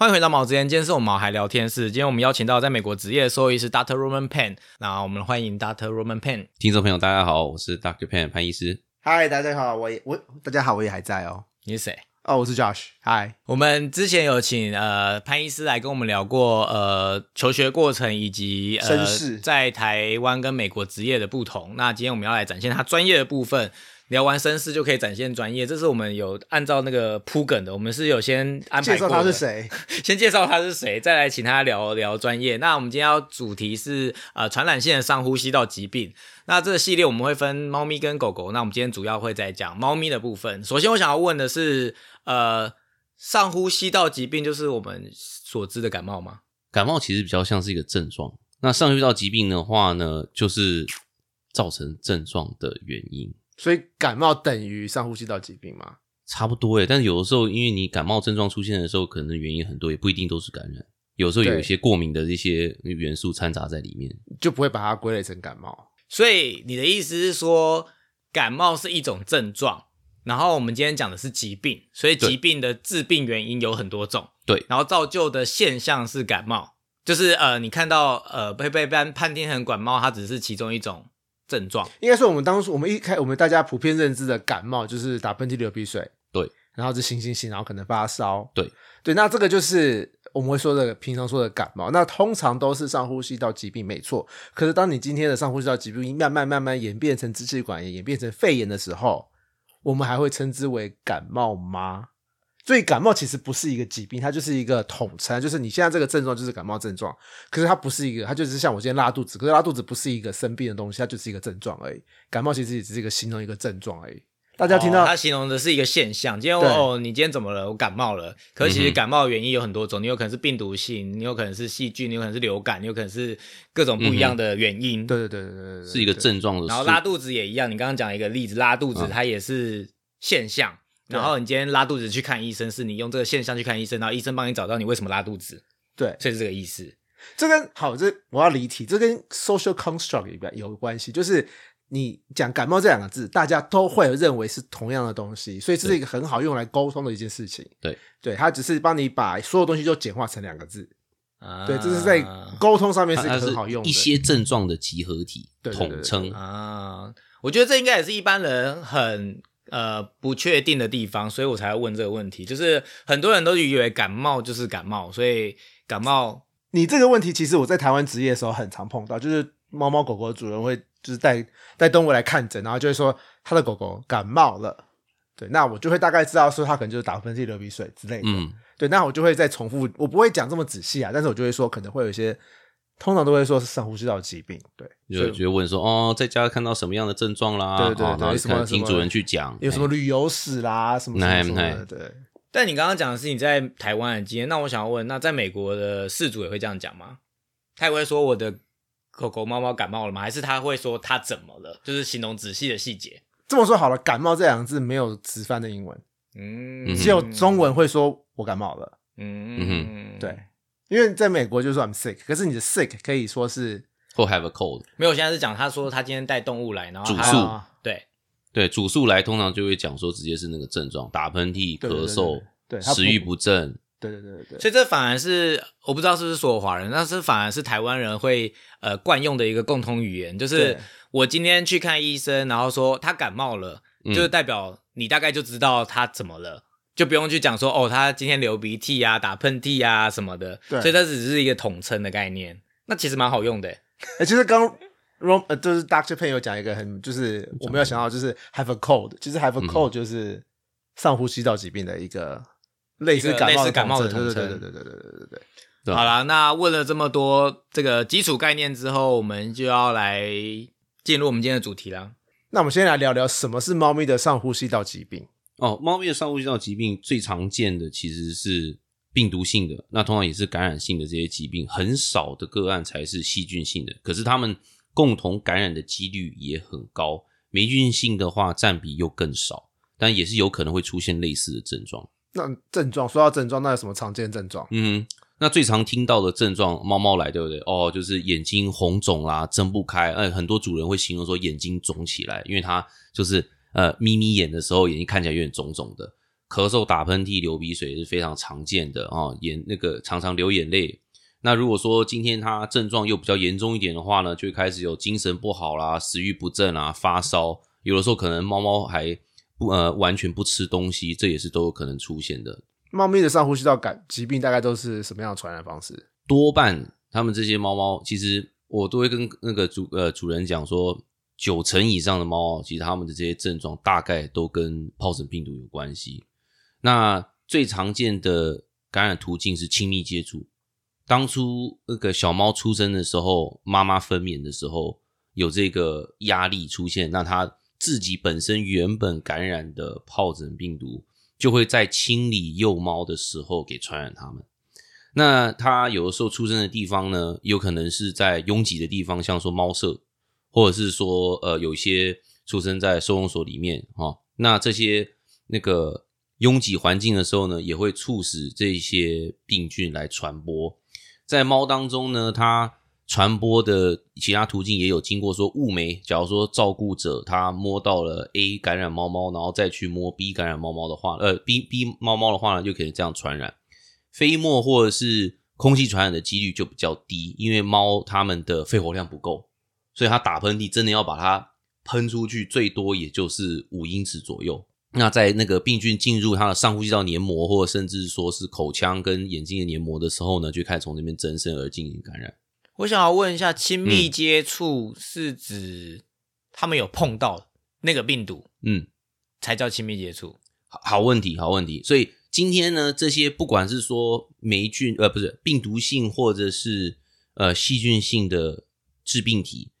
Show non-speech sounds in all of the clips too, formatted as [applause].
欢迎回到毛之言，今天是我们毛孩聊天室。今天我们邀请到在美国职业的兽医师 Dr. Roman p e n 那我们欢迎 Dr. Roman p e n。听众朋友，大家好，我是 Dr. p e n 潘医师。嗨，大家好，我也我大家好，我也还在哦。你是谁？哦，我是 Josh。嗨，我们之前有请呃潘医师来跟我们聊过呃求学过程以及呃身世在台湾跟美国职业的不同。那今天我们要来展现他专业的部分。聊完绅士就可以展现专业，这是我们有按照那个铺梗的，我们是有先安排介绍他是谁，[laughs] 先介绍他是谁，再来请他聊聊专业。那我们今天要主题是呃传染性的上呼吸道疾病。那这个系列我们会分猫咪跟狗狗。那我们今天主要会在讲猫咪的部分。首先我想要问的是，呃，上呼吸道疾病就是我们所知的感冒吗？感冒其实比较像是一个症状，那上呼吸道疾病的话呢，就是造成症状的原因。所以感冒等于上呼吸道疾病吗？差不多诶，但是有的时候，因为你感冒症状出现的时候，可能原因很多，也不一定都是感染。有时候有一些过敏的一些元素掺杂在里面，就不会把它归类成感冒。所以你的意思是说，感冒是一种症状，然后我们今天讲的是疾病，所以疾病的致病原因有很多种。对，然后造就的现象是感冒，就是呃，你看到呃被被判判定成感冒，它只是其中一种。症状。应该说，我们当初我们一开，我们大家普遍认知的感冒就是打喷嚏、流鼻水，对，然后是醒醒醒，然后可能发烧，对。对，那这个就是我们会说的平常说的感冒，那通常都是上呼吸道疾病，没错。可是当你今天的上呼吸道疾病慢慢慢慢演变成支气管炎，演变成肺炎的时候，我们还会称之为感冒吗？所以感冒其实不是一个疾病，它就是一个统称，就是你现在这个症状就是感冒症状。可是它不是一个，它就是像我今天拉肚子，可是拉肚子不是一个生病的东西，它就是一个症状而已。感冒其实也只是一个形容一个症状而已。大家听到它形容的是一个现象，今天哦，你今天怎么了？我感冒了。可是其实感冒的原因有很多种，你有可能是病毒性，你有可能是细菌，你有可能是流感，你有可能是各种不一样的原因。对对对对对对，是一个症状的。然后拉肚子也一样，你刚刚讲一个例子，拉肚子它也是现象。然后你今天拉肚子去看医生，是你用这个现象去看医生，然后医生帮你找到你为什么拉肚子。对，所以是这个意思。这跟好，这我要离题，这跟 social construct 有关系，就是你讲感冒这两个字，大家都会认为是同样的东西，所以这是一个很好用来沟通的一件事情。对，对，它只是帮你把所有东西都简化成两个字。对，这是在沟通上面是很好用的。一些症状的集合体，统称啊。我觉得这应该也是一般人很。呃，不确定的地方，所以我才问这个问题。就是很多人都以为感冒就是感冒，所以感冒。你这个问题，其实我在台湾职业的时候很常碰到，就是猫猫狗狗的主人会就是带带动物来看诊，然后就会说他的狗狗感冒了。对，那我就会大概知道说他可能就是打喷嚏、流鼻水之类的。嗯，对，那我就会再重复，我不会讲这么仔细啊，但是我就会说可能会有一些。通常都会说是上呼吸道疾病，对，就就问说哦，在家看到什么样的症状啦？对对对，然后听主人去讲，有什么旅游史啦，什么什么的，对。但你刚刚讲的是你在台湾的经验，那我想要问，那在美国的事主也会这样讲吗？他也会说我的狗狗、猫猫感冒了吗？还是他会说他怎么了？就是形容仔细的细节。这么说好了，感冒这两个字没有直翻的英文，嗯，只有中文会说我感冒了，嗯，对。因为在美国就是说 I'm sick，可是你的 sick 可以说是或 have a cold。没有，现在是讲他说他今天带动物来，然后主诉对对主诉来，通常就会讲说直接是那个症状，打喷嚏、咳嗽、对食欲不振。对对对对对。所以这反而是我不知道是不是所有华人，但是反而是台湾人会呃惯用的一个共通语言，就是我今天去看医生，然后说他感冒了，就是代表你大概就知道他怎么了。就不用去讲说哦，他今天流鼻涕啊、打喷嚏啊什么的，所以它只是一个统称的概念。那其实蛮好用的。哎，其实刚 Rom 呃，就是 Doctor Pen 有讲一个很，就是我没有想到，就是 have a cold，其实 have a cold 就是上呼吸道疾病的一个类似感冒感冒的统称。对对对对对对对对。好了，那问了这么多这个基础概念之后，我们就要来进入我们今天的主题了。那我们先来聊聊什么是猫咪的上呼吸道疾病。哦，猫咪的上呼吸道疾病最常见的其实是病毒性的，那通常也是感染性的这些疾病，很少的个案才是细菌性的。可是它们共同感染的几率也很高，霉菌性的话占比又更少，但也是有可能会出现类似的症状。那症状说到症状，那有什么常见症状？嗯，那最常听到的症状，猫猫来对不对？哦，就是眼睛红肿啦，睁不开。哎，很多主人会形容说眼睛肿起来，因为它就是。呃，眯眯眼的时候，眼睛看起来有点肿肿的。咳嗽、打喷嚏、流鼻水是非常常见的啊，眼那个常常流眼泪。那如果说今天它症状又比较严重一点的话呢，就会开始有精神不好啦、食欲不振啊、发烧，有的时候可能猫猫还不呃完全不吃东西，这也是都有可能出现的。猫咪的上呼吸道感疾病大概都是什么样的传染方式？多半他们这些猫猫，其实我都会跟那个主呃主人讲说，九成以上的猫，其实它们的这些症状大概都跟疱疹病毒有关系。那最常见的感染途径是亲密接触。当初那个小猫出生的时候，妈妈分娩的时候有这个压力出现，那它自己本身原本感染的疱疹病毒，就会在清理幼猫的时候给传染它们。那它有的时候出生的地方呢，有可能是在拥挤的地方，像说猫舍，或者是说呃有一些出生在收容所里面哈。那这些那个拥挤环境的时候呢，也会促使这些病菌来传播。在猫当中呢，它传播的其他途径也有经过说物媒，假如说照顾者他摸到了 A 感染猫猫，然后再去摸 B 感染猫猫的话，呃 B B 猫猫的话呢，就可以这样传染。飞沫或者是空气传染的几率就比较低，因为猫它们的肺活量不够，所以它打喷嚏真的要把它喷出去，最多也就是五英尺左右。那在那个病菌进入它的上呼吸道黏膜，或者甚至说是口腔跟眼睛的黏膜的时候呢，就开始从那边增生而进行感染。我想要问一下，亲密接触是指他们有碰到那个病毒，嗯，才叫亲密接触？好好问题，好问题。所以今天呢，这些不管是说霉菌，呃，不是病毒性或者是呃细菌性的致病体，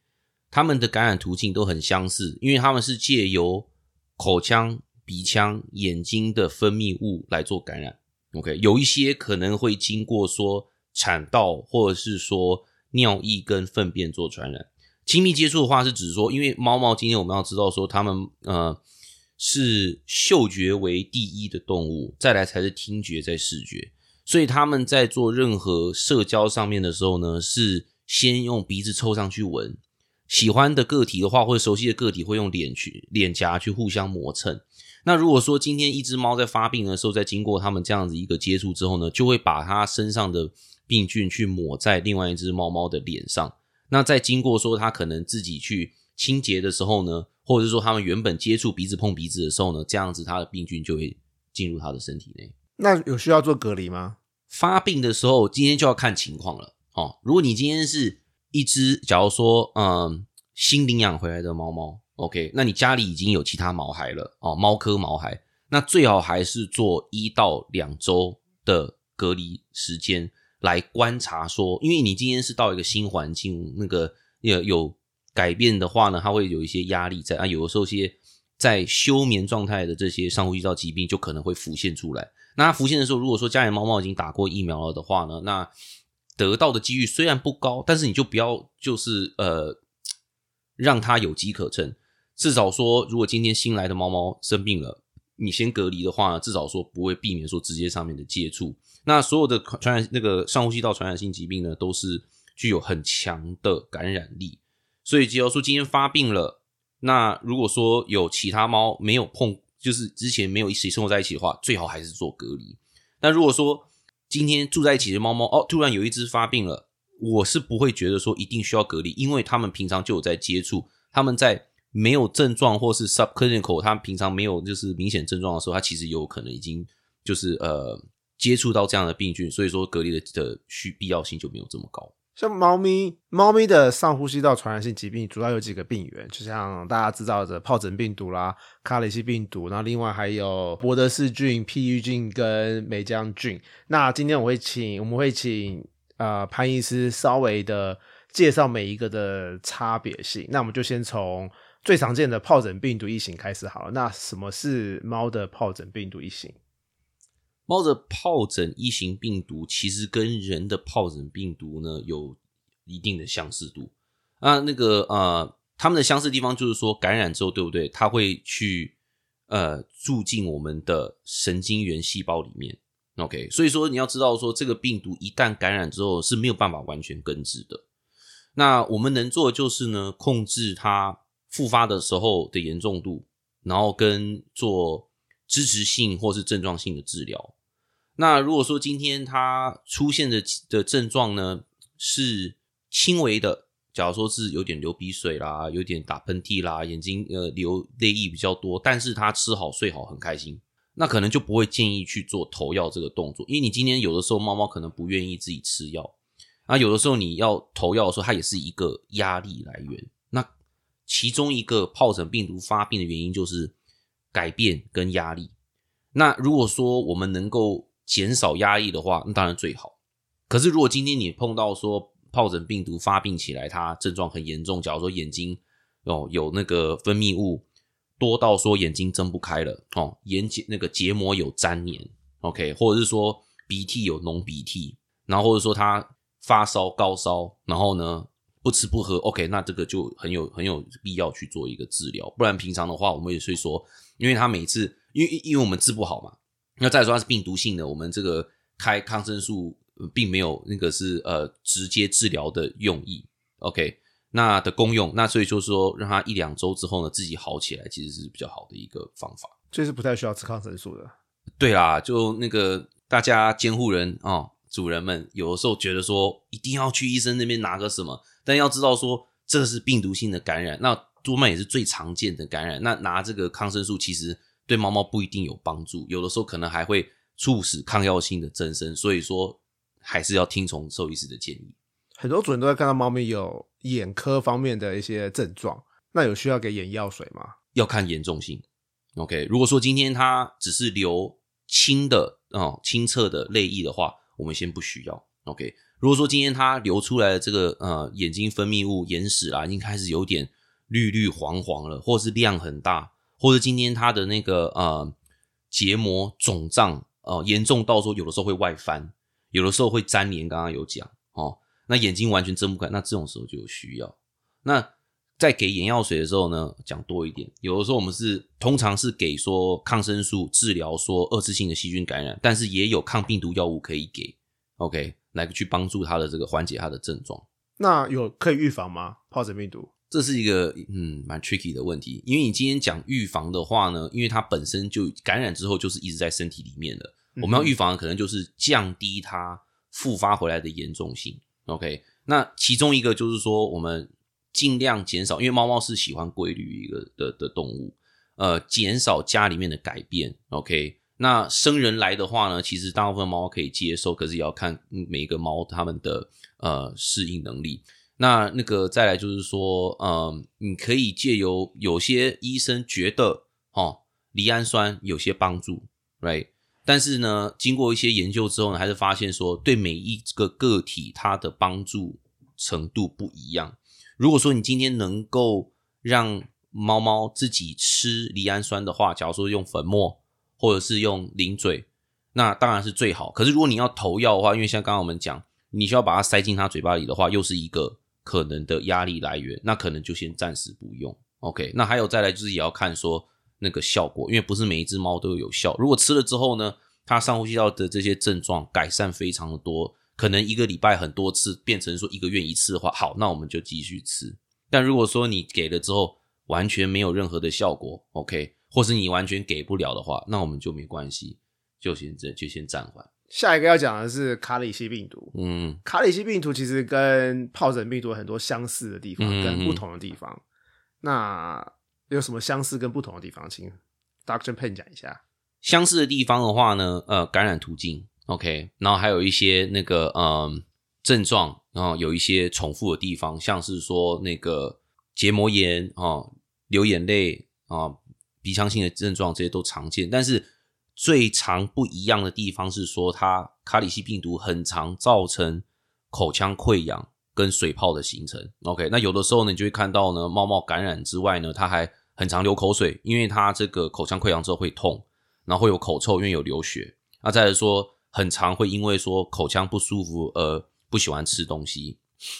它们的感染途径都很相似，因为它们是借由口腔。鼻腔、眼睛的分泌物来做感染，OK，有一些可能会经过说产道或者是说尿液跟粪便做传染。亲密接触的话是指说，因为猫猫今天我们要知道说它们呃是嗅觉为第一的动物，再来才是听觉再视觉，所以他们在做任何社交上面的时候呢，是先用鼻子凑上去闻，喜欢的个体的话或者熟悉的个体会用脸去脸颊去互相磨蹭。那如果说今天一只猫在发病的时候，在经过它们这样子一个接触之后呢，就会把它身上的病菌去抹在另外一只猫猫的脸上。那在经过说它可能自己去清洁的时候呢，或者是说它们原本接触鼻子碰鼻子的时候呢，这样子它的病菌就会进入它的身体内。那有需要做隔离吗？发病的时候，今天就要看情况了哦。如果你今天是一只，假如说嗯新领养回来的猫猫。OK，那你家里已经有其他毛孩了哦，猫科毛孩，那最好还是做一到两周的隔离时间来观察，说，因为你今天是到一个新环境，那个有有改变的话呢，它会有一些压力在啊，有的时候些在休眠状态的这些上呼吸道疾病就可能会浮现出来。那浮现的时候，如果说家里猫猫已经打过疫苗了的话呢，那得到的几率虽然不高，但是你就不要就是呃让它有机可乘。至少说，如果今天新来的猫猫生病了，你先隔离的话，至少说不会避免说直接上面的接触。那所有的传染那个上呼吸道传染性疾病呢，都是具有很强的感染力。所以，只要说今天发病了，那如果说有其他猫没有碰，就是之前没有一起生活在一起的话，最好还是做隔离。那如果说今天住在一起的猫猫哦，突然有一只发病了，我是不会觉得说一定需要隔离，因为他们平常就有在接触，他们在。没有症状或是 subclinical，他平常没有就是明显症状的时候，他其实有可能已经就是呃接触到这样的病菌，所以说隔离的的需必要性就没有这么高。像猫咪，猫咪的上呼吸道传染性疾病主要有几个病源，就像大家知道的疱疹病毒啦、卡里西病毒，然后另外还有博德氏菌、譬喻菌跟梅浆菌。那今天我会请我们会请呃潘医师稍微的介绍每一个的差别性。那我们就先从。最常见的疱疹病毒一型开始好了，那什么是猫的疱疹病毒一型？猫的疱疹一型病毒其实跟人的疱疹病毒呢有一定的相似度啊。那个呃，它们的相似地方就是说，感染之后，对不对？它会去呃住进我们的神经元细胞里面。OK，所以说你要知道说，这个病毒一旦感染之后是没有办法完全根治的。那我们能做的就是呢，控制它。复发的时候的严重度，然后跟做支持性或是症状性的治疗。那如果说今天它出现的的症状呢是轻微的，假如说是有点流鼻水啦，有点打喷嚏啦，眼睛呃流泪液比较多，但是他吃好睡好很开心，那可能就不会建议去做投药这个动作，因为你今天有的时候猫猫可能不愿意自己吃药，啊，有的时候你要投药的时候，它也是一个压力来源。那其中一个疱疹病毒发病的原因就是改变跟压力。那如果说我们能够减少压抑的话，那当然最好。可是如果今天你碰到说疱疹病毒发病起来，它症状很严重，假如说眼睛哦有那个分泌物多到说眼睛睁不开了哦，眼结那个结膜有粘连，OK，或者是说鼻涕有脓鼻涕，然后或者说他发烧高烧，然后呢不吃不喝，OK，那这个就很有很有必要去做一个治疗，不然平常的话我们也会说，因为他每次因为因为我们治不好嘛，那再说它是病毒性的，我们这个开抗生素。并没有那个是呃直接治疗的用意，OK，那的功用，那所以就是说让它一两周之后呢自己好起来，其实是比较好的一个方法，这是不太需要吃抗生素的。对啦，就那个大家监护人啊，主人们有的时候觉得说一定要去医生那边拿个什么，但要知道说这是病毒性的感染，那多曼也是最常见的感染，那拿这个抗生素其实对猫猫不一定有帮助，有的时候可能还会促使抗药性的增生，所以说。还是要听从兽医师的建议。很多主人都会看到猫咪有眼科方面的一些症状，那有需要给眼药水吗？要看严重性。OK，如果说今天它只是流清的哦清澈的泪液的话，我们先不需要。OK，如果说今天它流出来的这个呃眼睛分泌物眼屎啊，已经开始有点绿绿黄黄了，或是量很大，或者今天他的那个呃结膜肿胀呃严重到说有的时候会外翻。有的时候会粘连，刚刚有讲哦，那眼睛完全睁不开，那这种时候就有需要。那在给眼药水的时候呢，讲多一点。有的时候我们是通常是给说抗生素治疗说二次性的细菌感染，但是也有抗病毒药物可以给，OK，来去帮助他的这个缓解他的症状。那有可以预防吗？疱疹病毒？这是一个嗯蛮 tricky 的问题，因为你今天讲预防的话呢，因为它本身就感染之后就是一直在身体里面的。我们要预防的可能就是降低它复发回来的严重性。OK，那其中一个就是说，我们尽量减少，因为猫猫是喜欢规律一个的的动物，呃，减少家里面的改变。OK，那生人来的话呢，其实大部分猫可以接受，可是也要看每一个猫它们的呃适应能力。那那个再来就是说，嗯，你可以借由有些医生觉得哦，离氨酸有些帮助，Right？但是呢，经过一些研究之后呢，还是发现说，对每一个个体它的帮助程度不一样。如果说你今天能够让猫猫自己吃离氨酸的话，假如说用粉末或者是用零嘴，那当然是最好。可是如果你要投药的话，因为像刚刚我们讲，你需要把它塞进它嘴巴里的话，又是一个可能的压力来源，那可能就先暂时不用。OK，那还有再来就是也要看说。那个效果，因为不是每一只猫都有效。如果吃了之后呢，它上呼吸道的这些症状改善非常的多，可能一个礼拜很多次变成说一个月一次的话，好，那我们就继续吃。但如果说你给了之后完全没有任何的效果，OK，或是你完全给不了的话，那我们就没关系，就先这就先暂缓。下一个要讲的是卡里西病毒。嗯，卡里西病毒其实跟疱疹病毒很多相似的地方，跟不同的地方。那有什么相似跟不同的地方，请 Doctor Pen 讲一下。相似的地方的话呢，呃，感染途径，OK，然后还有一些那个嗯症状，然后有一些重复的地方，像是说那个结膜炎啊、流眼泪啊、鼻腔性的症状，这些都常见。但是最常不一样的地方是说，它卡里西病毒很常造成口腔溃疡跟水泡的形成。OK，那有的时候呢，你就会看到呢，猫猫感染之外呢，它还很常流口水，因为它这个口腔溃疡之后会痛，然后会有口臭，因为有流血。那再来说，很常会因为说口腔不舒服而不喜欢吃东西。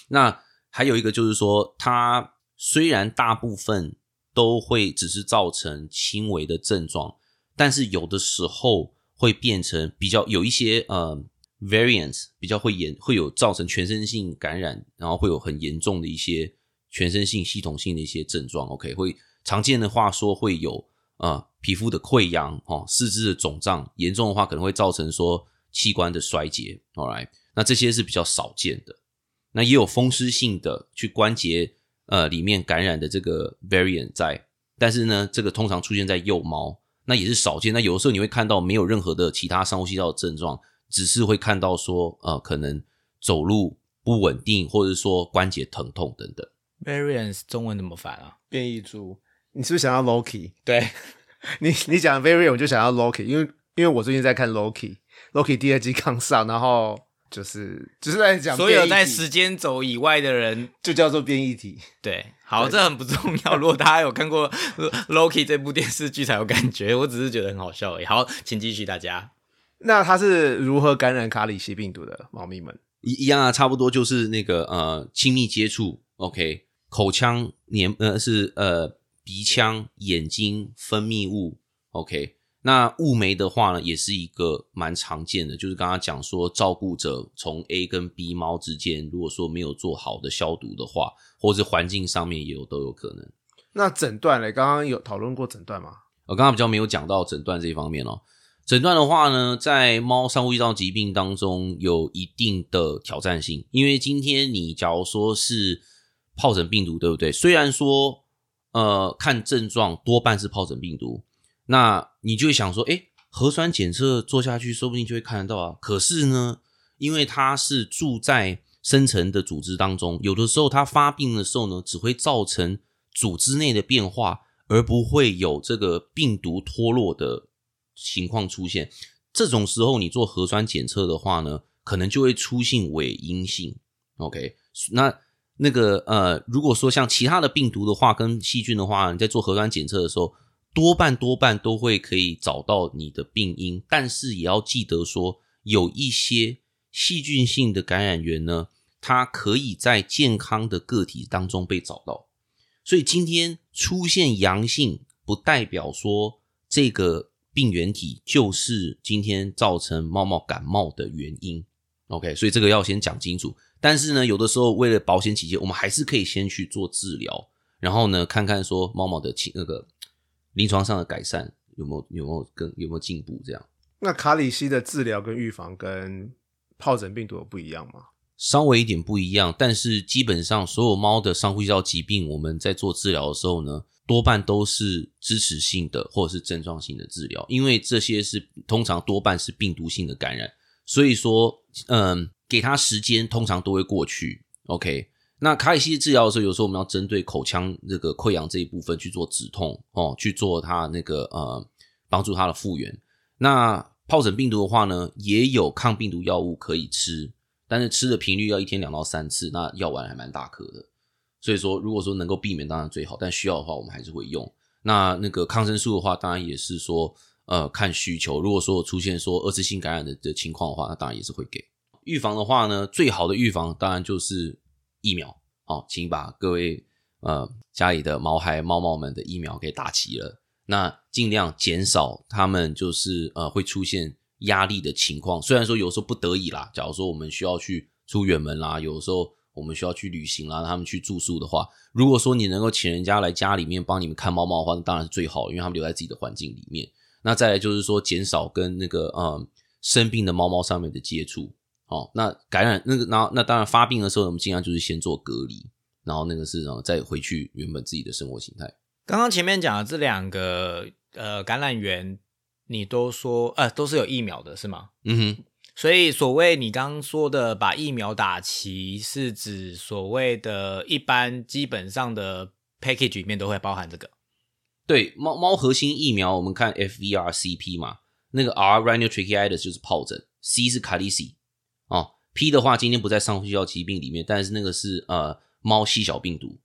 那还有一个就是说，它虽然大部分都会只是造成轻微的症状，但是有的时候会变成比较有一些呃 variants，比较会严会有造成全身性感染，然后会有很严重的一些全身性系统性的一些症状。OK，会。常见的话说会有啊皮肤的溃疡，哦，四肢的肿胀，严重的话可能会造成说器官的衰竭。All right，那这些是比较少见的。那也有风湿性的去关节呃里面感染的这个 variant 在，但是呢，这个通常出现在幼猫，那也是少见。那有的时候你会看到没有任何的其他上呼吸道的症状，只是会看到说呃可能走路不稳定，或者说关节疼痛等等。Variance 中文怎么翻啊？变异株，你是不是想要 Loki？对 [laughs] 你你讲 Variant，我就想要 Loki，因为因为我最近在看 Loki，Loki 第二季刚上，然后就是就是在讲所有在时间轴以外的人，就叫做变异体。对，好，这很不重要。[laughs] 如果大家有看过 Loki 这部电视剧才有感觉，我只是觉得很好笑而已。好，请继续，大家。那它是如何感染卡里西病毒的？猫咪们，一一样啊，差不多就是那个呃亲密接触，OK，口腔黏呃是呃鼻腔、眼睛分泌物，OK。那雾眉的话呢，也是一个蛮常见的，就是刚刚讲说，照顾者从 A 跟 B 猫之间，如果说没有做好的消毒的话，或是环境上面也有都有可能。那诊断嘞？刚刚有讨论过诊断吗？我刚刚比较没有讲到诊断这一方面哦。诊断的话呢，在猫上呼吸道疾病当中有一定的挑战性，因为今天你假如说是疱疹病毒，对不对？虽然说呃看症状多半是疱疹病毒，那你就会想说，诶，核酸检测做下去，说不定就会看得到啊。可是呢，因为它是住在深层的组织当中，有的时候它发病的时候呢，只会造成组织内的变化，而不会有这个病毒脱落的情况出现。这种时候，你做核酸检测的话呢，可能就会出现伪阴性。OK，那那个呃，如果说像其他的病毒的话，跟细菌的话，你在做核酸检测的时候，多半多半都会可以找到你的病因，但是也要记得说，有一些细菌性的感染源呢，它可以在健康的个体当中被找到。所以今天出现阳性，不代表说这个病原体就是今天造成猫猫感冒的原因。OK，所以这个要先讲清楚。但是呢，有的时候为了保险起见，我们还是可以先去做治疗，然后呢，看看说猫猫的情那个临床上的改善有没有有没有跟有没有进步这样。那卡里西的治疗跟预防跟疱疹病毒有不一样吗？稍微一点不一样，但是基本上所有猫的上呼吸道疾病，我们在做治疗的时候呢，多半都是支持性的或者是症状性的治疗，因为这些是通常多半是病毒性的感染，所以说，嗯，给它时间，通常都会过去。OK，那卡里西治疗的时候，有时候我们要针对口腔这个溃疡这一部分去做止痛哦，去做它那个呃帮助它的复原。那疱疹病毒的话呢，也有抗病毒药物可以吃。但是吃的频率要一天两到三次，那药丸还蛮大颗的，所以说如果说能够避免当然最好，但需要的话我们还是会用。那那个抗生素的话，当然也是说呃看需求，如果说出现说二次性感染的的情况的话，那当然也是会给。预防的话呢，最好的预防当然就是疫苗。好，请把各位呃家里的毛孩猫猫们的疫苗给打齐了，那尽量减少他们就是呃会出现。压力的情况，虽然说有时候不得已啦，假如说我们需要去出远门啦，有时候我们需要去旅行啦，让他们去住宿的话，如果说你能够请人家来家里面帮你们看猫猫的话，那当然是最好，因为他们留在自己的环境里面。那再来就是说，减少跟那个嗯生病的猫猫上面的接触。哦，那感染那个，然后那当然发病的时候，我们尽量就是先做隔离，然后那个是然后再回去原本自己的生活形态。刚刚前面讲的这两个呃感染源。你都说，呃，都是有疫苗的，是吗？嗯哼。所以，所谓你刚刚说的把疫苗打齐，是指所谓的一般基本上的 package 里面都会包含这个。对，猫猫核心疫苗，我们看 FVRCP 嘛，那个 R rhinotracheitis 就是疱疹，C 是卡利西，哦，P 的话今天不在上呼吸道疾病里面，但是那个是呃猫细小病毒。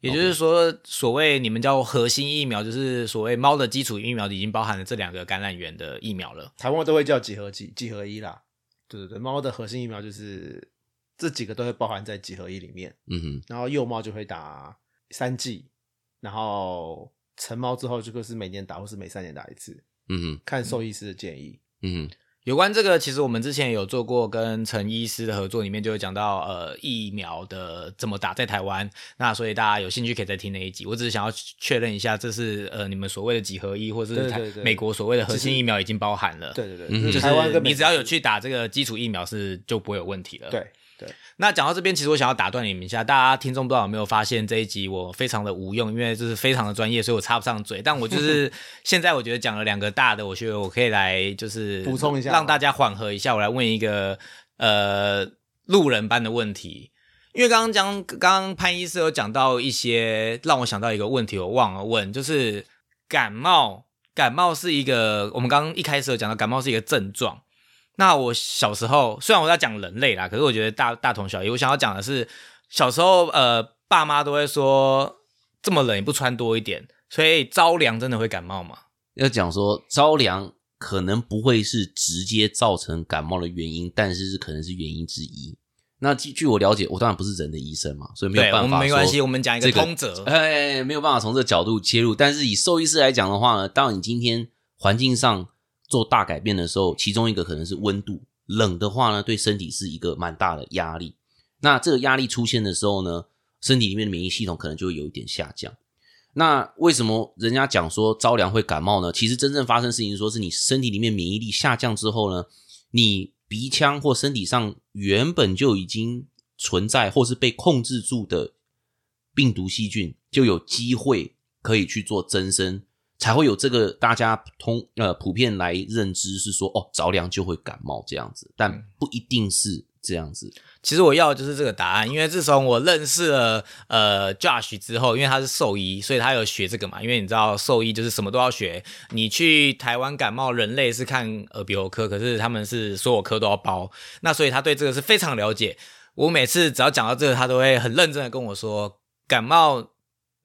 也就是说，所谓你们叫核心疫苗，就是所谓猫的基础疫苗，已经包含了这两个感染源的疫苗了。台湾都会叫几合几几合一啦，对对对，猫的核心疫苗就是这几个都会包含在几合一里面。嗯哼，然后幼猫就会打三剂，然后成猫之后这个是每年打或是每三年打一次。嗯哼，看兽医师的建议。嗯哼，有关这个，其实我们之前有做过跟陈医师的合作，里面就有讲到呃疫苗的怎么打在台湾。那所以大家有兴趣可以再听那一集。我只是想要确认一下，这是呃你们所谓的几合一，或是台对对对美国所谓的核心疫苗已经包含了。对对对，嗯就是台湾跟你只要有去打这个基础疫苗是就不会有问题了。。对对，那讲到这边，其实我想要打断你们一下，大家听众不知道有没有发现这一集我非常的无用，因为就是非常的专业，所以我插不上嘴。但我就是 [laughs] 现在我觉得讲了两个大的，我觉得我可以来就是补充一下让大家缓和一下。我来问一个呃路人般的问题，因为刚刚讲刚刚潘医师有讲到一些让我想到一个问题，我忘了问，就是感冒，感冒是一个我们刚刚一开始有讲到，感冒是一个症状。那我小时候虽然我在讲人类啦，可是我觉得大大同小异。我想要讲的是，小时候呃，爸妈都会说这么冷也不穿多一点，所以着凉真的会感冒吗？要讲说着凉可能不会是直接造成感冒的原因，但是是可能是原因之一。那据据我了解，我当然不是人的医生嘛，所以没有办法们没关系，我们讲一个这个通则。哎，没有办法从这个角度切入。但是以兽医师来讲的话呢，当你今天环境上做大改变的时候，其中一个可能是温度，冷的话呢，对身体是一个蛮大的压力。那这个压力出现的时候呢，身体里面的免疫系统可能就会有一点下降。那为什么人家讲说着凉会感冒呢？其实真正发生事情，说是你身体里面免疫力下降之后呢，你鼻腔或身体上原本就已经存在或是被控制住的病毒细菌，就有机会可以去做增生，才会有这个大家通呃普遍来认知是说哦着凉就会感冒这样子，但不一定是这样子。其实我要的就是这个答案，因为自从我认识了呃 Josh 之后，因为他是兽医，所以他有学这个嘛。因为你知道兽医就是什么都要学。你去台湾感冒，人类是看耳鼻喉科，可是他们是所有科都要包，那所以他对这个是非常了解。我每次只要讲到这个，他都会很认真的跟我说，感冒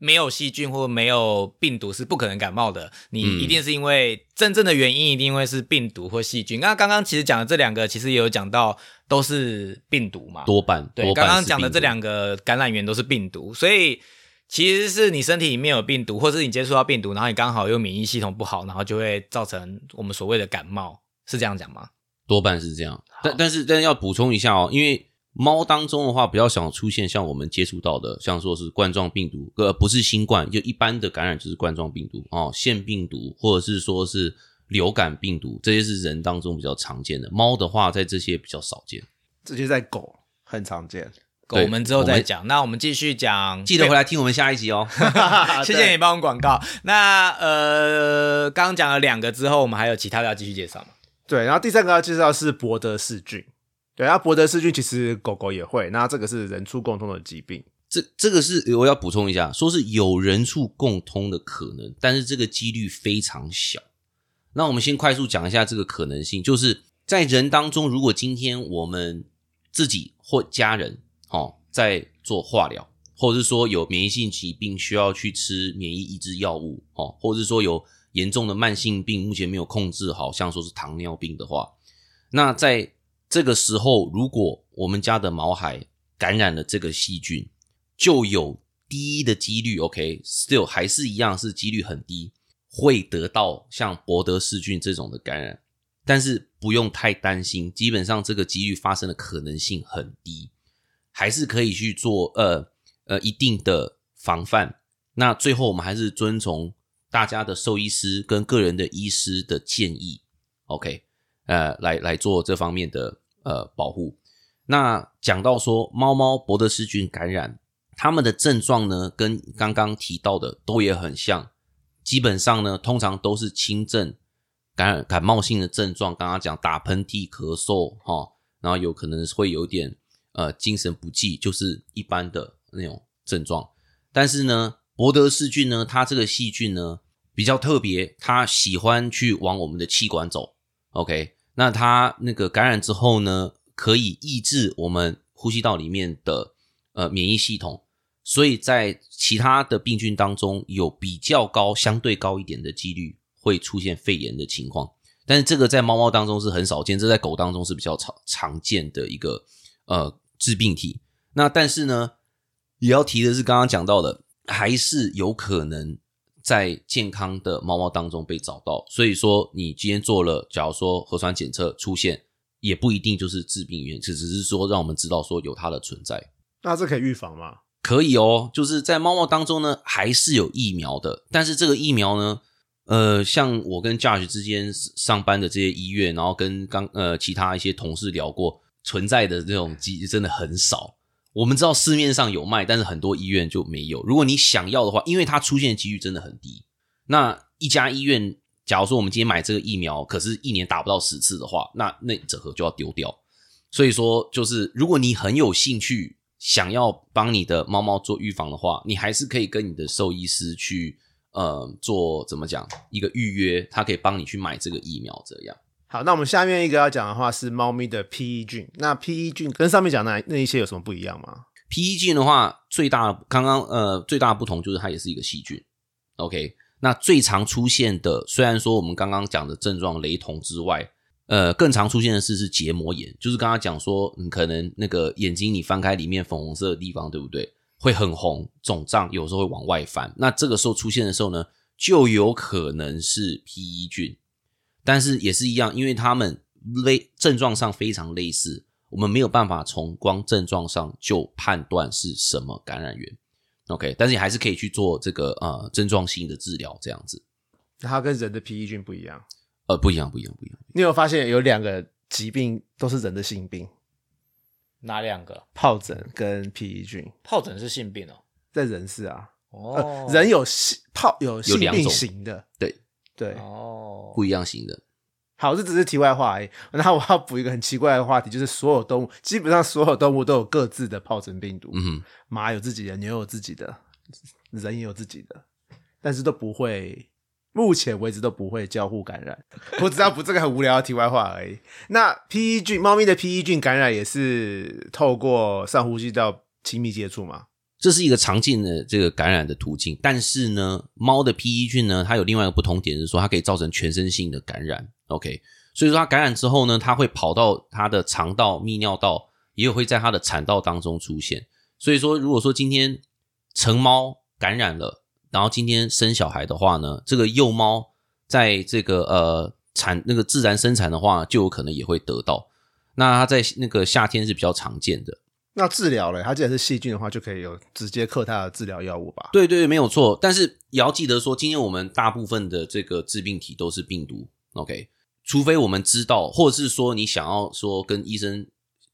没有细菌或没有病毒是不可能感冒的，你嗯一定是因为真正的原因，一定会是病毒或细菌。那刚刚其实讲的这两个，其实也有讲到都是病毒嘛，多半对，刚刚讲的这两个感染源都是病毒，所以其实是你身体里面有病毒，或是你接触到病毒，然后你刚好又免疫系统不好，然后就会造成我们所谓的感冒，是这样讲吗？多半是这样。但但是但是要补充一下哦，因为猫当中的话，比较想出现像我们接触到的，像说是冠状病毒，呃，不是新冠，就一般的感染就是冠状病毒哦，腺病毒或者是说是流感病毒，这些是人当中比较常见的。猫的话，在这些比较少见。这些在狗很常见。狗，我们之后再讲。那我们继续讲，记得回来听我们下一集哦。[laughs] 谢谢你帮我广告。那呃，刚刚讲了两个之后，我们还有其他的要继续介绍吗？对，然后第三个要介绍是博德氏菌。对，啊博德氏菌其实狗狗也会，那这个是人畜共通的疾病。这这个是我要补充一下，说是有人畜共通的可能，但是这个几率非常小。那我们先快速讲一下这个可能性，就是在人当中，如果今天我们自己或家人哦在做化疗，或者是说有免疫性疾病需要去吃免疫抑制药物哦，或者是说有严重的慢性病目前没有控制好，像说是糖尿病的话，那在这个时候，如果我们家的毛孩感染了这个细菌，就有低的几率，OK，still、还是一样是几率很低，会得到像博德氏菌这种的感染，但是不用太担心，基本上这个几率发生的可能性很低，还是可以去做呃呃一定的防范。那最后我们还是遵从大家的兽医师跟个人的医师的建议，OK，呃，来来做这方面的呃保护。那讲到说猫猫博德氏菌感染，它们的症状呢，跟刚刚提到的都也很像，基本上呢，通常都是轻症感染感冒性的症状。刚刚讲打喷嚏、咳嗽，哈、然后有可能会有点呃精神不济，就是一般的那种症状。但是呢，博德氏菌呢，它这个细菌呢比较特别，它喜欢去往我们的气管走。OK，那它那个感染之后呢，可以抑制我们呼吸道里面的呃免疫系统，所以在其他的病菌当中有比较高、相对高一点的几率会出现肺炎的情况。但是这个在猫猫当中是很少见，这在狗当中是比较常常见的一个呃致病体。那但是呢，也要提的是刚刚讲到的，还是有可能在健康的猫猫当中被找到，所以说你今天做了，假如说核酸检测出现，也不一定就是致病原因，只只是说让我们知道说有它的存在。那这可以预防吗？可以哦，就是在猫猫当中呢，还是有疫苗的，但是这个疫苗呢，呃，像我跟 Judge 之间上班的这些医院，然后跟刚呃其他一些同事聊过，存在的这种机真的很少。我们知道市面上有卖，但是很多医院就没有。如果你想要的话，因为它出现的几率真的很低。那一家医院，假如说我们今天买这个疫苗，可是一年打不到十次的话，那那整盒就要丢掉。所以说，就是如果你很有兴趣，想要帮你的猫猫做预防的话，你还是可以跟你的兽医师去呃做怎么讲一个预约，他可以帮你去买这个疫苗，这样。好，那我们下面一个要讲的话是猫咪的 PE 菌。那 PE 菌跟上面讲的那一些有什么不一样吗？PE 菌的话，最大刚刚呃最大的不同就是它也是一个细菌。OK，那最常出现的，虽然说我们刚刚讲的症状雷同之外，呃，更常出现的是是结膜炎，就是刚刚讲说，你可能那个眼睛你翻开里面粉红色的地方，对不对？会很红肿胀，有时候会往外翻。那这个时候出现的时候呢，就有可能是 PE 菌。但是也是一样，因为他们类症状上非常类似，我们没有办法从光症状上就判断是什么感染源。OK，但是你还是可以去做这个呃症状性的治疗，这样子。它跟人的皮衣菌不一样，呃，不一样，不一样，不一样。你有发现有两个疾病都是人的性病？哪两个？疱疹跟皮衣菌。疱疹是性病哦，在人是啊。哦，人有性疱有性病型的，对。对哦，不一样型的。好，这只是题外话而已。[laughs] 那我要补一个很奇怪的话题，就是所有动物，基本上所有动物都有各自的疱疹病毒。嗯哼，马有自己的，牛有自己的，人也有自己的，但是都不会，目前为止都不会交互感染。[laughs] 我只要补这个很无聊的题外话而已。那 PE 菌，猫咪的 PE 菌感染也是透过上呼吸道亲密接触吗？这是一个常见的这个感染的途径，但是呢，猫的 PE 菌呢，它有另外一个不同点是说，它可以造成全身性的感染。OK，所以说它感染之后呢，它会跑到它的肠道、泌尿道，也有会在它的产道当中出现。所以说，如果说今天成猫感染了，然后今天生小孩的话呢，这个幼猫在这个呃产那个自然生产的话，就有可能也会得到。那它在那个夏天是比较常见的。那治疗了，它既然是细菌的话，就可以有直接克它的治疗药物吧？对对，没有错。但是也要记得说，今天我们大部分的这个致病体都是病毒，OK？除非我们知道，或者是说你想要说跟医生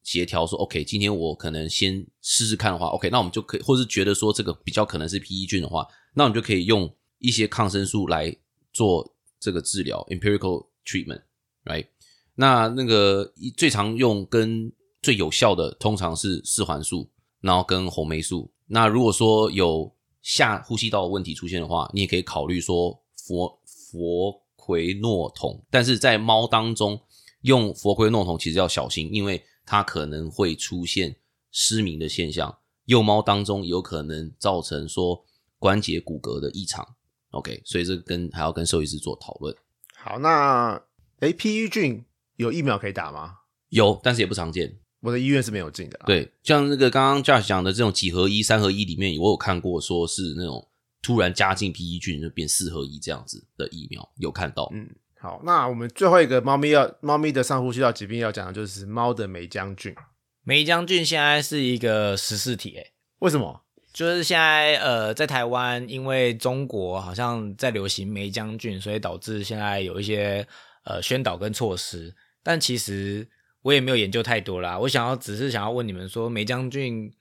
协调说，OK？今天我可能先试试看的话，OK？那我们就可以，或是觉得说这个比较可能是 PE 菌的话，那我们就可以用一些抗生素来做这个治疗，empirical treatment，right？那那个最常用跟最有效的通常是四环素，然后跟红霉素。那如果说有下呼吸道问题出现的话，你也可以考虑说佛佛奎诺酮。但是在猫当中用佛奎诺酮其实要小心，因为它可能会出现失明的现象。幼猫当中有可能造成说关节骨骼的异常。OK，所以这个跟还要跟兽医师做讨论。好，那诶 PE 菌有疫苗可以打吗？有，但是也不常见。我的医院是没有进的。对，像那个刚刚 Josh 讲的这种几合一、三合一里面，我有看过，说是那种突然加进 PE 菌就变四合一这样子的疫苗，有看到。嗯，好，那我们最后一个猫咪要猫咪的上呼吸道疾病要讲的就是猫的梅浆菌。梅浆菌现在是一个十四体，诶，为什么？就是现在呃，在台湾，因为中国好像在流行梅浆菌，所以导致现在有一些呃宣导跟措施，但其实。我也没有研究太多啦，我想要只是想要问你们说，梅将军，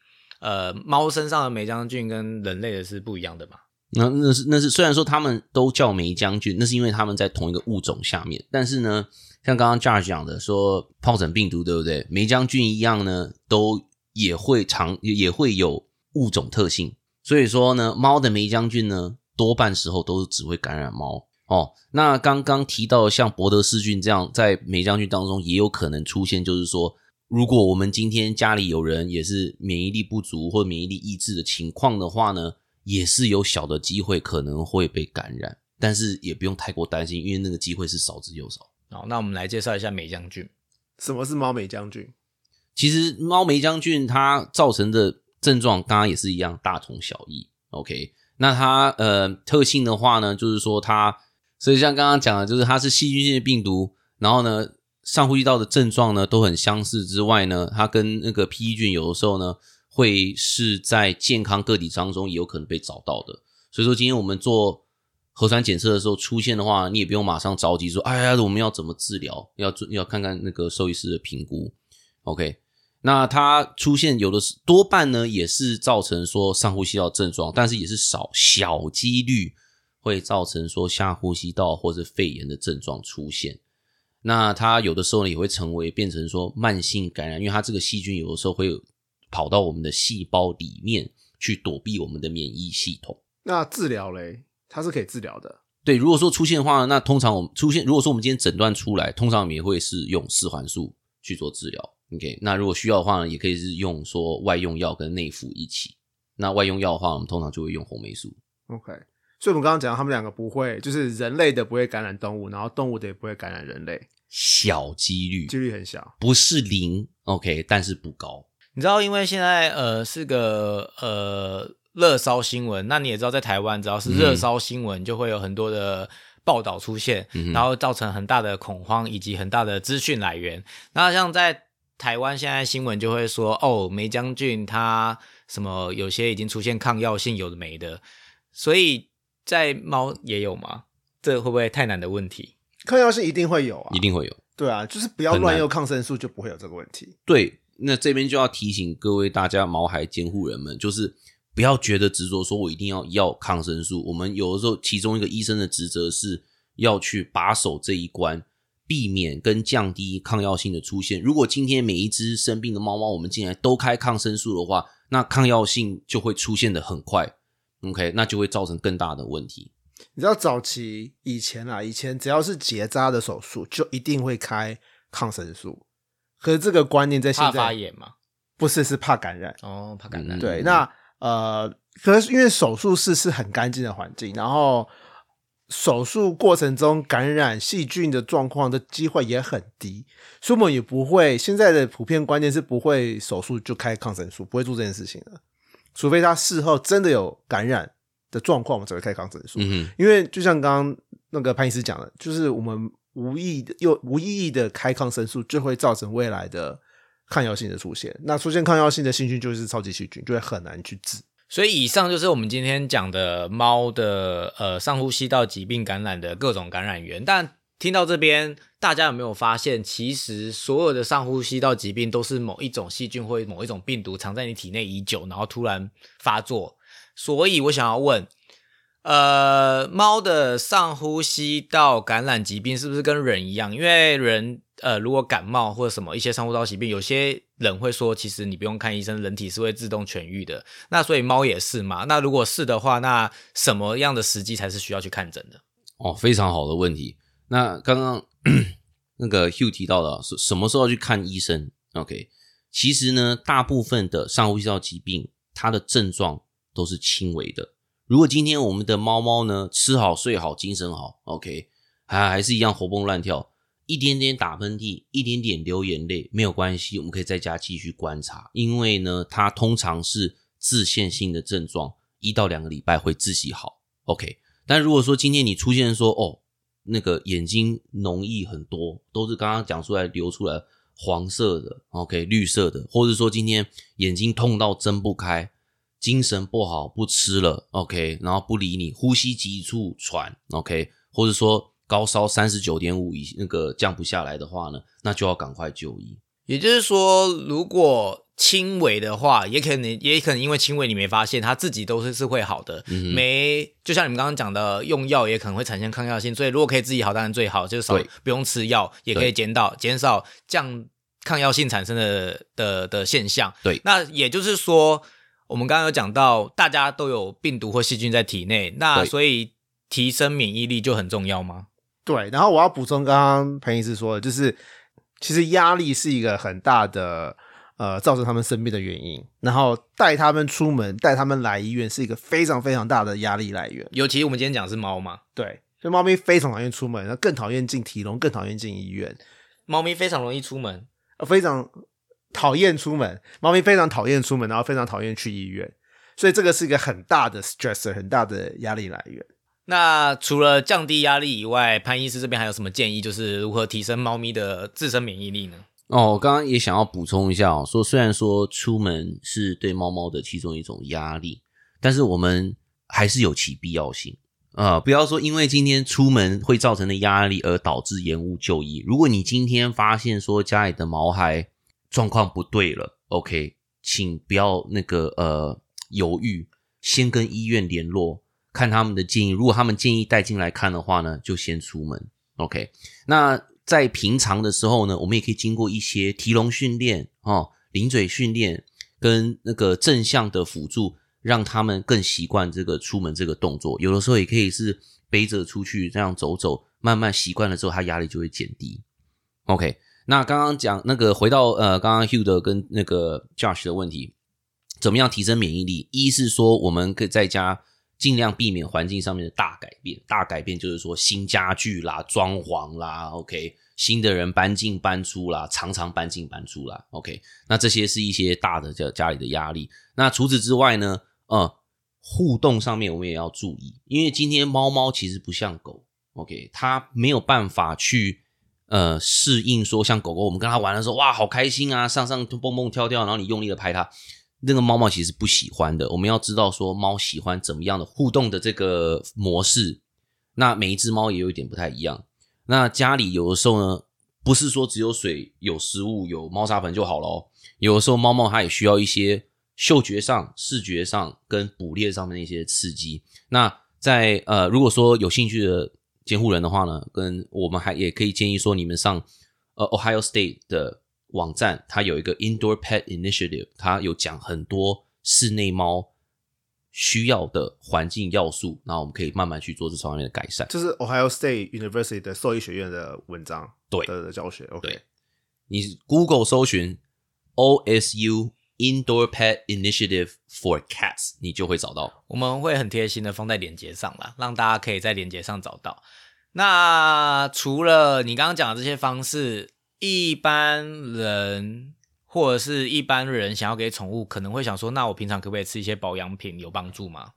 呃，猫身上的梅将军跟人类的是不一样的吗？那那是那是虽然说他们都叫梅将军，那是因为他们在同一个物种下面，但是呢，像刚刚 Judge 讲的说疱疹病毒对不对？梅将军一样呢，都也会常也会有物种特性，所以说呢，猫的梅将军呢，多半时候都是只会感染猫。哦，那刚刚提到像博德氏菌这样，在梅将军当中也有可能出现，就是说，如果我们今天家里有人也是免疫力不足或免疫力抑制的情况的话呢，也是有小的机会可能会被感染，但是也不用太过担心，因为那个机会是少之又少。好，那我们来介绍一下梅将军。什么是猫梅将军？其实猫梅将军它造成的症状，刚刚也是一样，大同小异。OK。那它呃特性的话呢，就是说它，所以像刚刚讲的，就是它是细菌性的病毒，然后呢上呼吸道的症状呢都很相似之外呢，它跟那个 P E 菌有的时候呢会是在健康个体当中也有可能被找到的。所以说今天我们做核酸检测的时候出现的话，你也不用马上着急说，哎呀，我们要怎么治疗？要要看看那个兽医师的评估。OK，那它出现有的是多半呢，也是造成说上呼吸道症状，但是也是少小几率会造成说下呼吸道或者肺炎的症状出现。那它有的时候呢，也会成为变成说慢性感染，因为它这个细菌有的时候会跑到我们的细胞里面去躲避我们的免疫系统。那治疗嘞，它是可以治疗的。对，如果说出现的话，那通常我们出现，如果说我们今天诊断出来，通常我们也会是用四环素去做治疗。OK，那如果需要的话呢，也可以是用说外用药跟内服一起。那外用药的话，我们通常就会用红霉素。OK，所以我们刚刚讲，他们两个不会，就是人类的不会感染动物，然后动物的也不会感染人类，小几率，几率很小。不是零，OK，但是不高。你知道，因为现在呃是个呃热烧新闻，那你也知道，在台湾只要是热烧新闻，就会有很多的报道出现，嗯然后造成很大的恐慌以及很大的资讯来源。那像在台湾现在新闻就会说，哦，梅将军他什么有些已经出现抗药性，有的没的，所以在猫也有吗？这会不会太难的问题？抗药性一定会有啊，一定会有。对啊，就是不要乱用抗生素，就不会有这个问题。对，那这边就要提醒各位大家毛孩监护人们，就是不要觉得执着说我一定要要抗生素。我们有的时候，其中一个医生的职责是要去把守这一关，避免跟降低抗药性的出现。如果今天每一只生病的猫猫，我们进来都开抗生素的话，那抗药性就会出现的很快。OK，那就会造成更大的问题。你知道早期以前啊，以前只要是结扎的手术，就一定会开抗生素。可是这个观念在现怕发在炎嘛？不是是怕感染。哦，怕感染。嗯对，那呃，可是因为手术室是很干净的环境，然后手术过程中感染细菌的状况的机会也很低，所以我们也不会现在的普遍观念是不会手术就开抗生素，不会做这件事情的，除非他事后真的有感染的状况，我们才会开抗生素。嗯，因为就像刚刚那个潘医师讲的，就是我们无意的又无意义的开抗生素，就会造成未来的抗药性的出现。那出现抗药性的细菌就是超级细菌，就会很难去治。所以以上就是我们今天讲的猫的呃上呼吸道疾病感染的各种感染源。但听到这边，大家有没有发现，其实所有的上呼吸道疾病都是某一种细菌或某一种病毒藏在你体内已久，然后突然发作。所以我想要问，呃，猫的上呼吸道感染疾病是不是跟人一样？因为人呃，如果感冒或者什么一些上呼吸道疾病，有些人会说，其实你不用看医生，人体是会自动痊愈的。那所以猫也是嘛？那如果是的话，那什么样的时机才是需要去看诊的？哦，非常好的问题。那刚刚 [clears throat] 那个 Hugh 提到了，什什么时候要去看医生？OK，其实呢，大部分的上呼吸道疾病，它的症状都是轻微的。如果今天我们的猫猫呢吃好睡好精神好，OK，还还是一样活蹦乱跳，一点点打喷嚏，一点点流眼泪，没有关系，我们可以在家继续观察，因为呢，它通常是自限性的症状，一到两个礼拜会自己好，OK。但如果说今天你出现说哦，那个眼睛浓溢很多，都是刚刚讲出来流出来黄色的，OK，绿色的，或者说今天眼睛痛到睁不开，精神不好不吃了，OK，然后不理你，呼吸急促喘，OK，或者说高烧三十九点五以那个降不下来的话呢，那就要赶快就医。也就是说，如果轻微的话，也可能也可能因为轻微你没发现，它自己都是是会好的。嗯没就像你们刚刚讲的，用药也可能会产生抗药性，所以如果可以自己好，当然最好，就是少不用吃药，也可以减到减少降抗药性产生的的的现象。对那也就是说，我们刚刚有讲到，大家都有病毒或细菌在体内，那所以提升免疫力就很重要吗？对，然后我要补充刚刚彭医师说的，就是其实压力是一个很大的呃造成他们生病的原因，然后带他们出门、带他们来医院是一个非常非常大的压力来源。尤其我们今天讲的是猫嘛，对，所以猫咪非常讨厌出门，那更讨厌进体笼，更讨厌进医院，猫咪非常容易出门。呃非常讨厌出门。猫咪非常讨厌出门，然后非常讨厌去医院。所以这个是一个很大的 stress，很大的压力来源。那除了降低压力以外，潘医师这边还有什么建议？就是如何提升猫咪的自身免疫力呢？哦，我刚刚也想要补充一下哦，说虽然说出门是对猫猫的其中一种压力，但是我们还是有其必要性啊、不要说因为今天出门会造成的压力而导致延误就医。如果你今天发现说家里的毛孩状况不对了，OK，请不要那个呃犹豫，先跟医院联络，看他们的建议。如果他们建议带进来看的话呢，就先出门。OK，那在平常的时候呢，我们也可以经过一些提笼训练哦、零嘴训练跟那个正向的辅助，让他们更习惯这个出门这个动作。有的时候也可以是背着出去这样走走，慢慢习惯了之后，他压力就会减低。OK，那刚刚讲那个回到呃，刚刚 Hugh 的跟那个 Josh 的问题，怎么样提升免疫力？一是说我们可以在家尽量避免环境上面的大改变，大改变就是说新家具啦、装潢啦，OK，新的人搬进搬出啦，常常搬进搬出啦，OK，那这些是一些大的家家里的压力。那除此之外呢，呃，互动上面我们也要注意，因为今天猫猫其实不像狗，OK，它没有办法去。呃，适应说像狗狗，我们跟它玩的时候，哇，好开心啊，上上蹦蹦跳跳，然后你用力的拍它，那个猫猫其实不喜欢的。我们要知道说，猫喜欢怎么样的互动的这个模式。那每一只猫也有一点不太一样。那家里有的时候呢，不是说只有水、有食物、有猫砂盆就好了哦。有的时候猫猫它也需要一些嗅觉上、视觉上跟捕猎上面的一些刺激。那在呃，如果说有兴趣的监护人的话呢，跟我们还也可以建议说，你们上呃 Ohio State 的网站，它有一个 Indoor Pet Initiative，它有讲很多室内猫需要的环境要素，那我们可以慢慢去做这方面的改善。这是 Ohio State University 的兽医学院的文章，对的的教学。OK，对你 Google 搜寻 OSU Indoor Pet Initiative for Cats，你就会找到。我们会很贴心的放在链接上啦，让大家可以在链接上找到。那除了你刚刚讲的这些方式，一般人或者是一般人想要给宠物，可能会想说，那我平常可不可以吃一些保养品有帮助吗？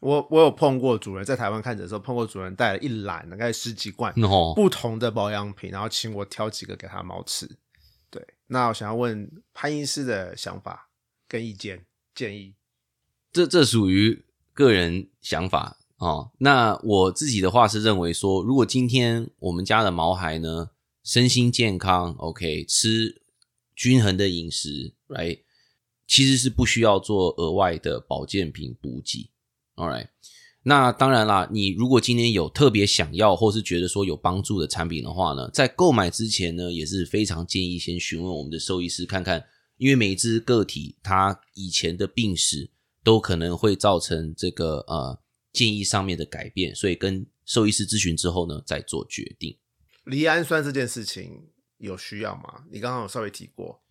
我我有碰过主人在台湾看诊的时候，碰过主人带了一篮，大概十几罐哦，不同的保养品，然后请我挑几个给他猫吃。对，那我想要问潘医师的想法跟意见建议。这这属于个人想法哦。那我自己的话是认为说，如果今天我们家的毛孩呢身心健康，OK，吃均衡的饮食，right，其实是不需要做额外的保健品补给，all right。那当然啦，你如果今天有特别想要或是觉得说有帮助的产品的话呢，在购买之前呢，也是非常建议先询问我们的兽医师看看，因为每一只个体它以前的病史都可能会造成这个呃建议上面的改变，所以跟兽医师咨询之后呢，再做决定。离氨酸这件事情有需要吗？你刚刚有稍微提过。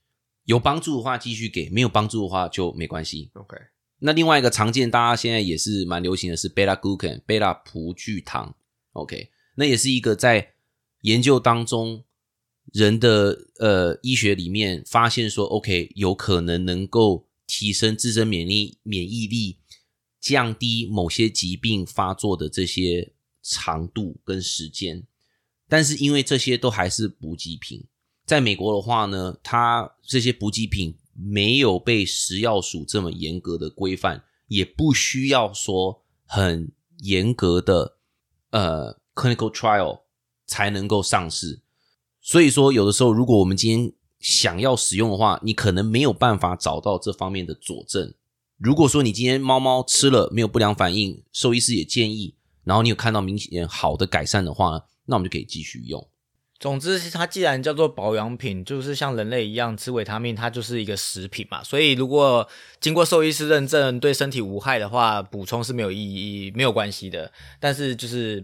有帮助的话继续给，没有帮助的话就没关系。OK，那另外一个常见，大家现在也是蛮流行的是贝拉 glucan 贝拉葡聚糖，OK，那也是一个在研究当中人的呃医学里面发现说，OK，有可能能够提升自身免疫免疫力，降低某些疾病发作的这些长度跟时间，但是因为这些都还是补给品，在美国的话呢，它这些补给品没有被食药署这么严格的规范，也不需要说很严格的呃 clinical trial 才能够上市。所以说，有的时候如果我们今天想要使用的话，你可能没有办法找到这方面的佐证。如果说你今天猫猫吃了没有不良反应，兽医师也建议，然后你有看到明显好的改善的话，那我们就可以继续用。总之，它既然叫做保养品，就是像人类一样吃维他命，它就是一个食品嘛。所以，如果经过兽医师认证，对身体无害的话，补充是没有意义、没有关系的。但是，就是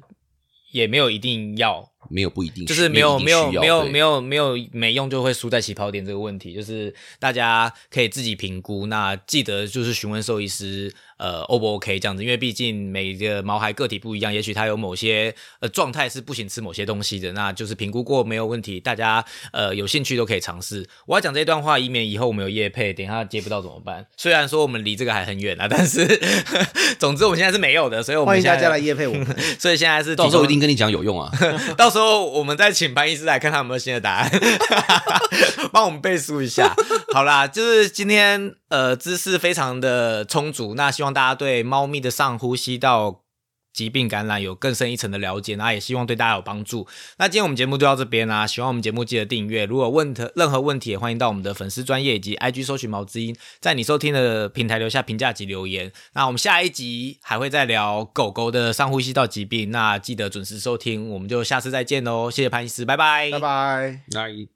也没有一定要没有不一定，就是没有没有没有没有有没有没用就会输在起跑点这个问题，就是大家可以自己评估。那记得就是询问兽医师，呃，O 不 OK 这样子，因为毕竟每个毛孩个体不一样，也许他有某些呃状态是不行吃某些东西的，那就是评估过没有问题，大家呃有兴趣都可以尝试。我要讲这段话，以免以后我们有业配，等一下接不到怎么办？虽然说我们离这个还很远啊，但是 [laughs] 总之我们现在是没有的，所以我们现在欢迎大家来夜配我们。[laughs] 所以现在是到时候一定跟你讲有用啊。[laughs] 到时候我们再请潘医师来看他有没有新的答案，[laughs] 帮我们背书一下。好啦，就是今天呃知识非常的充足，那希望大家对猫咪的上呼吸道疾病感染有更深一层的了解，那也希望对大家有帮助。那今天我们节目就到这边啦、喜欢我们节目记得订阅，如果问题任何问题也欢迎到我们的粉丝专业以及 IG 搜寻毛之音，在你收听的平台留下评价及留言。那我们下一集还会再聊狗狗的上呼吸道疾病，那记得准时收听，我们就下次再见喽，谢谢潘医师，拜拜，拜拜。那一